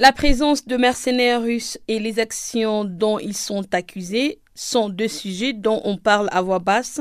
La présence de mercenaires russes et les actions dont ils sont accusés sont deux sujets dont on parle à voix basse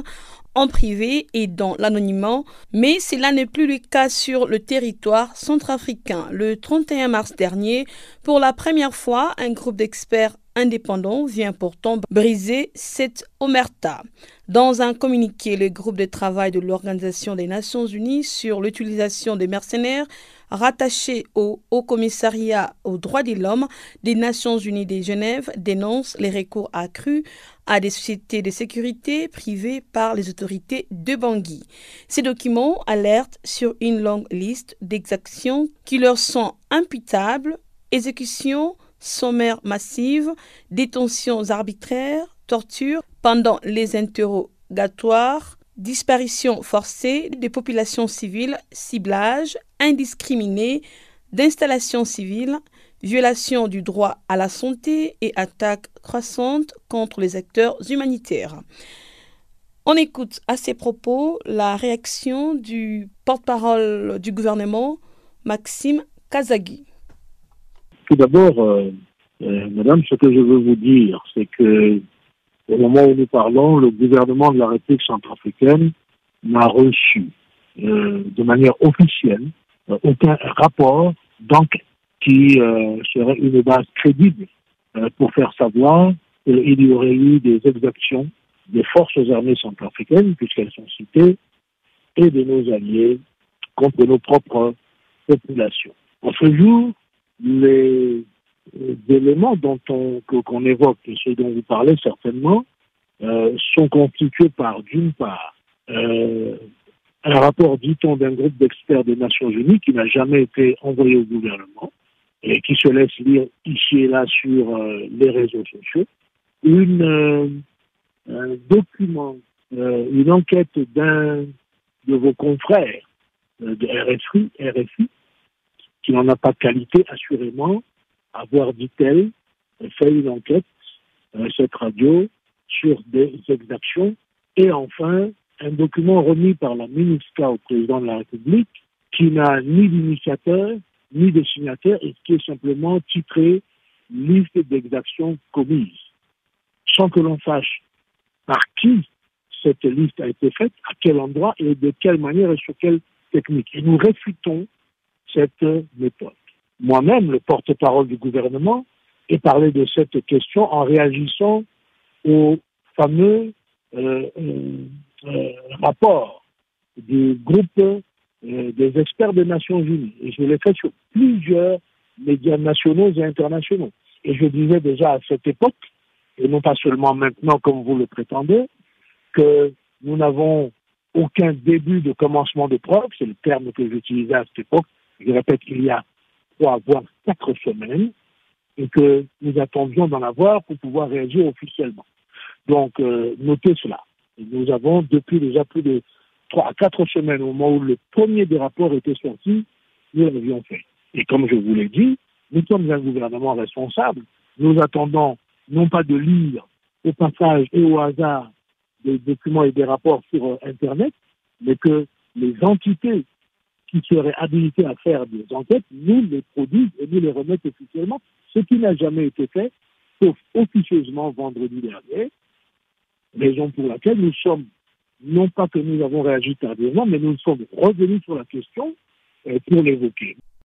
en privé et dans l'anonymat, mais cela n'est plus le cas sur le territoire centrafricain. Le 31 mars dernier, pour la première fois, un groupe d'experts indépendants vient pourtant briser cette omerta. Dans un communiqué, le groupe de travail de l'Organisation des Nations Unies sur l'utilisation des mercenaires rattaché au Haut Commissariat aux droits de l'homme des Nations Unies de Genève dénonce les recours accrus à des sociétés de sécurité privées par les autorités de Bangui. Ces documents alertent sur une longue liste d'exactions qui leur sont imputables, exécutions sommaires massives, détentions arbitraires, tortures pendant les interrogatoires, disparition forcée des populations civiles, ciblage indiscriminé d'installations civiles, violation du droit à la santé et attaques croissantes contre les acteurs humanitaires. On écoute à ces propos la réaction du porte-parole du gouvernement, Maxime Kazagui. Tout d'abord, euh, euh, madame, ce que je veux vous dire, c'est que au moment où nous parlons, le gouvernement de la République centrafricaine n'a reçu euh, de manière officielle aucun rapport donc qui serait une base crédible pour faire savoir qu'il y aurait eu des exactions des forces armées centrafricaines, puisqu'elles sont citées, et de nos alliés contre nos propres populations. En ce jour, les éléments dont on, qu'on évoque, et ceux dont vous parlez certainement, euh, sont constitués par, d'une part, euh, un rapport, dit-on, d'un groupe d'experts des Nations Unies qui n'a jamais été envoyé au gouvernement et qui se laisse lire ici et là sur euh, les réseaux sociaux, une, un document, une enquête d'un de vos confrères de RFI, RFI qui n'en a pas de qualité, assurément, avoir, dit-elle, fait une enquête, euh, cette radio, sur des exactions. Et enfin, un document remis par la MINUSCA au président de la République qui n'a ni d'initiateur ni de signataire et qui est simplement titré liste d'exactions commises, sans que l'on sache par qui cette liste a été faite, à quel endroit et de quelle manière et sur quelle technique. Et nous réfutons cette méthode moi-même, le porte-parole du gouvernement, ai parlé de cette question en réagissant au fameux euh, euh, euh, rapport du groupe des experts des Nations Unies. Et je l'ai fait sur plusieurs médias nationaux et internationaux. Et je disais déjà à cette époque, et non pas seulement maintenant comme vous le prétendez, que nous n'avons aucun début de commencement de preuve, c'est le terme que j'utilisais à cette époque, je répète qu'il y a trois voire quatre semaines et que nous attendions d'en avoir pour pouvoir réagir officiellement. Donc, euh, notez cela. Nous avons, depuis déjà plus de trois à quatre semaines, au moment où le premier des rapports était sorti, nous l'avions fait. Et comme je vous l'ai dit, nous sommes un gouvernement responsable. Nous attendons non pas de lire au passage et au hasard des documents et des rapports sur euh, Internet, mais que les entités qui seraient habilités à faire des enquêtes nous les produisent et nous les remettent officiellement, ce qui n'a jamais été fait, sauf officieusement vendredi dernier, raison pour laquelle nous sommes, non pas que nous avons réagi tardivement, mais nous sommes revenus sur la question euh, pour l'évoquer.